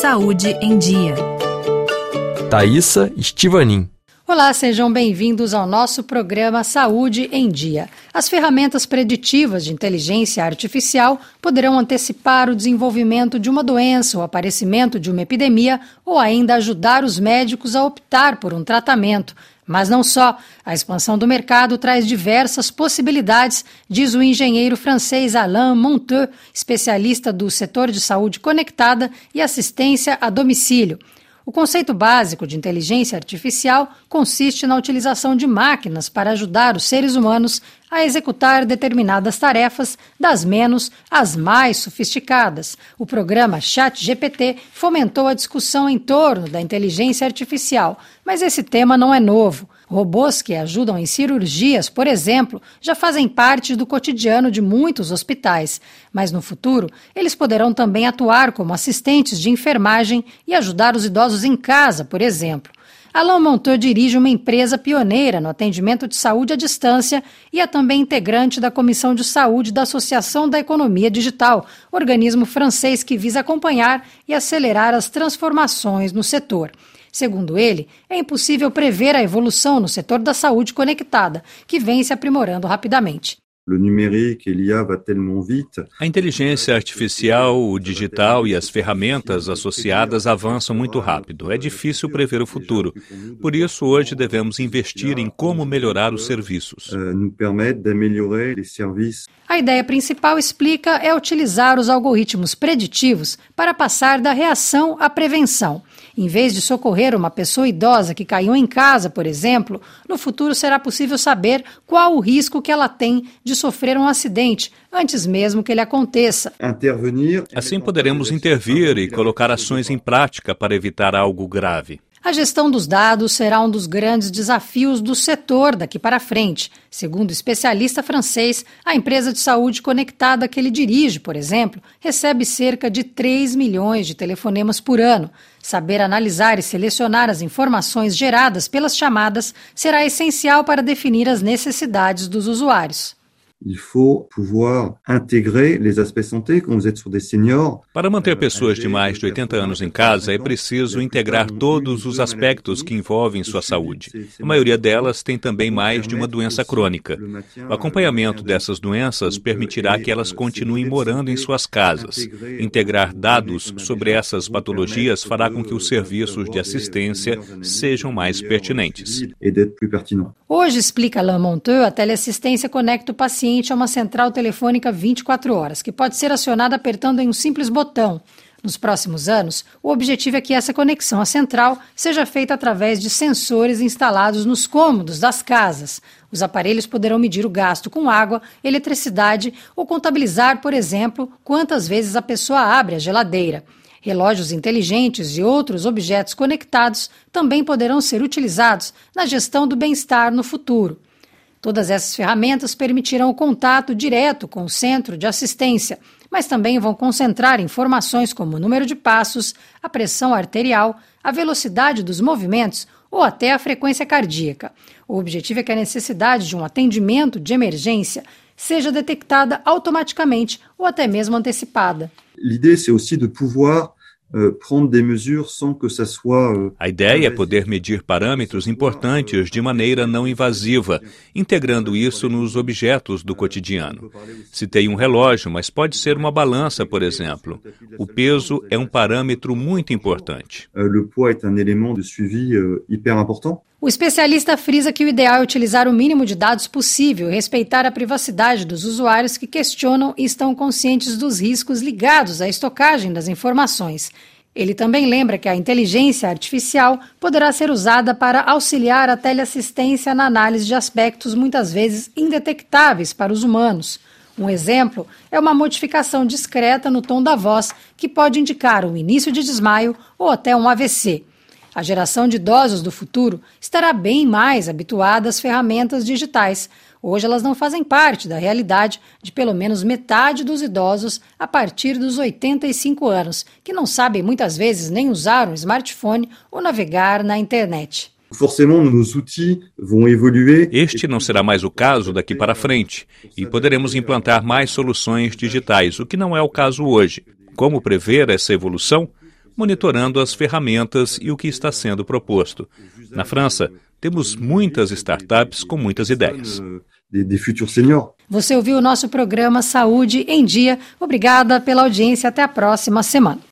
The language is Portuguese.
Saúde em Dia. Thaisa Estivanin. Olá, sejam bem-vindos ao nosso programa Saúde em Dia. As ferramentas preditivas de inteligência artificial poderão antecipar o desenvolvimento de uma doença, o aparecimento de uma epidemia ou ainda ajudar os médicos a optar por um tratamento. Mas não só. A expansão do mercado traz diversas possibilidades, diz o engenheiro francês Alain Monteux, especialista do setor de saúde conectada e assistência a domicílio. O conceito básico de inteligência artificial consiste na utilização de máquinas para ajudar os seres humanos a executar determinadas tarefas, das menos às mais sofisticadas. O programa ChatGPT fomentou a discussão em torno da inteligência artificial, mas esse tema não é novo. Robôs que ajudam em cirurgias, por exemplo, já fazem parte do cotidiano de muitos hospitais, mas no futuro eles poderão também atuar como assistentes de enfermagem e ajudar os idosos em casa, por exemplo. Alain Montour dirige uma empresa pioneira no atendimento de saúde à distância e é também integrante da Comissão de Saúde da Associação da Economia Digital, organismo francês que visa acompanhar e acelerar as transformações no setor. Segundo ele, é impossível prever a evolução no setor da saúde conectada, que vem se aprimorando rapidamente. A inteligência artificial, o digital e as ferramentas associadas avançam muito rápido. É difícil prever o futuro. Por isso, hoje devemos investir em como melhorar os serviços. Euh, a ideia principal, explica, é utilizar os algoritmos preditivos para passar da reação à prevenção. Em vez de socorrer uma pessoa idosa que caiu em casa, por exemplo, no futuro será possível saber qual o risco que ela tem de sofrer um acidente antes mesmo que ele aconteça. Assim poderemos intervir e colocar ações em prática para evitar algo grave. A gestão dos dados será um dos grandes desafios do setor daqui para frente. Segundo o especialista francês, a empresa de saúde conectada que ele dirige, por exemplo, recebe cerca de 3 milhões de telefonemas por ano. Saber analisar e selecionar as informações geradas pelas chamadas será essencial para definir as necessidades dos usuários. Il faut pouvoir intégrer les aspects santé quand vous êtes sur des seniors. Para manter pessoas de mais de 80 anos em casa, é preciso integrar todos os aspectos que envolvem sua saúde. A maioria delas tem também mais de uma doença crônica. O acompanhamento dessas doenças permitirá que elas continuem morando em suas casas. Integrar dados sobre essas patologias fará com que os serviços de assistência sejam mais pertinentes. Hoje, explica Alain Monteux, a teleassistência conecta o paciente paciente a uma central telefônica 24 horas, que pode ser acionada apertando em um simples botão. Nos próximos anos, o objetivo é que essa conexão à central seja feita através de sensores instalados nos cômodos das casas. Os aparelhos poderão medir o gasto com água, eletricidade ou contabilizar, por exemplo, quantas vezes a pessoa abre a geladeira. Relógios inteligentes e outros objetos conectados também poderão ser utilizados na gestão do bem-estar no futuro. Todas essas ferramentas permitirão o contato direto com o centro de assistência, mas também vão concentrar informações como o número de passos, a pressão arterial, a velocidade dos movimentos ou até a frequência cardíaca. O objetivo é que a necessidade de um atendimento de emergência seja detectada automaticamente ou até mesmo antecipada. L'idée c'est aussi de pouvoir a ideia é poder medir parâmetros importantes de maneira não invasiva, integrando isso nos objetos do cotidiano. Citei um relógio, mas pode ser uma balança, por exemplo. O peso é um parâmetro muito importante. Euh, o especialista frisa que o ideal é utilizar o mínimo de dados possível e respeitar a privacidade dos usuários que questionam e estão conscientes dos riscos ligados à estocagem das informações. Ele também lembra que a inteligência artificial poderá ser usada para auxiliar a teleassistência na análise de aspectos muitas vezes indetectáveis para os humanos. Um exemplo é uma modificação discreta no tom da voz que pode indicar o início de desmaio ou até um AVC. A geração de idosos do futuro estará bem mais habituada às ferramentas digitais. Hoje elas não fazem parte da realidade de pelo menos metade dos idosos a partir dos 85 anos, que não sabem muitas vezes nem usar um smartphone ou navegar na internet. Este não será mais o caso daqui para frente, e poderemos implantar mais soluções digitais, o que não é o caso hoje. Como prever essa evolução? Monitorando as ferramentas e o que está sendo proposto. Na França, temos muitas startups com muitas ideias. Você ouviu o nosso programa Saúde em Dia. Obrigada pela audiência. Até a próxima semana.